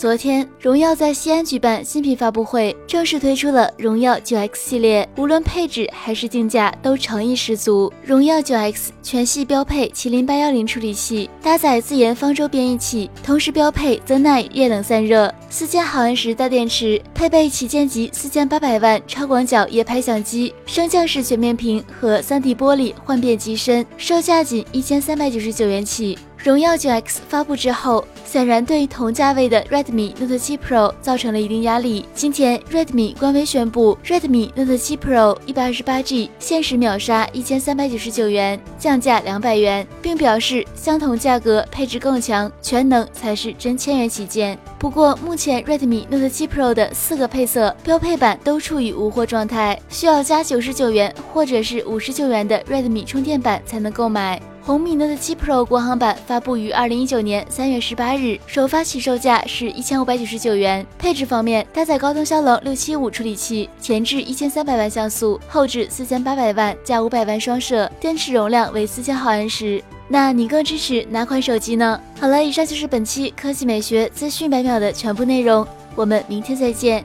昨天，荣耀在西安举办新品发布会，正式推出了荣耀九 X 系列，无论配置还是定价都诚意十足。荣耀九 X 全系标配麒麟八幺零处理器，搭载自研方舟编译器，同时标配 Zen 耐液冷散热，四千毫安时大电池，配备旗舰级四千八百万超广角夜拍相机，升降式全面屏和三 D 玻璃幻变机身，售价仅一千三百九十九元起。荣耀九 X 发布之后，显然对同价位的 Redmi Note 7 Pro 造成了一定压力。今天，Redmi 官微宣布，Redmi Note 7 Pro 一百二十八 G 限时秒杀一千三百九十九元，降价两百元，并表示相同价格配置更强，全能才是真千元旗舰。不过，目前 Redmi Note 7 Pro 的四个配色标配版都处于无货状态，需要加九十九元或者是五十九元的 Redmi 充电版才能购买。红米 Note 7 Pro 国行版发布于二零一九年三月十八日，首发起售价是一千五百九十九元。配置方面，搭载高通骁龙六七五处理器，前置一千三百万像素，后置四千八百万加五百万双摄，电池容量为四千毫安时。那你更支持哪款手机呢？好了，以上就是本期科技美学资讯百秒的全部内容，我们明天再见。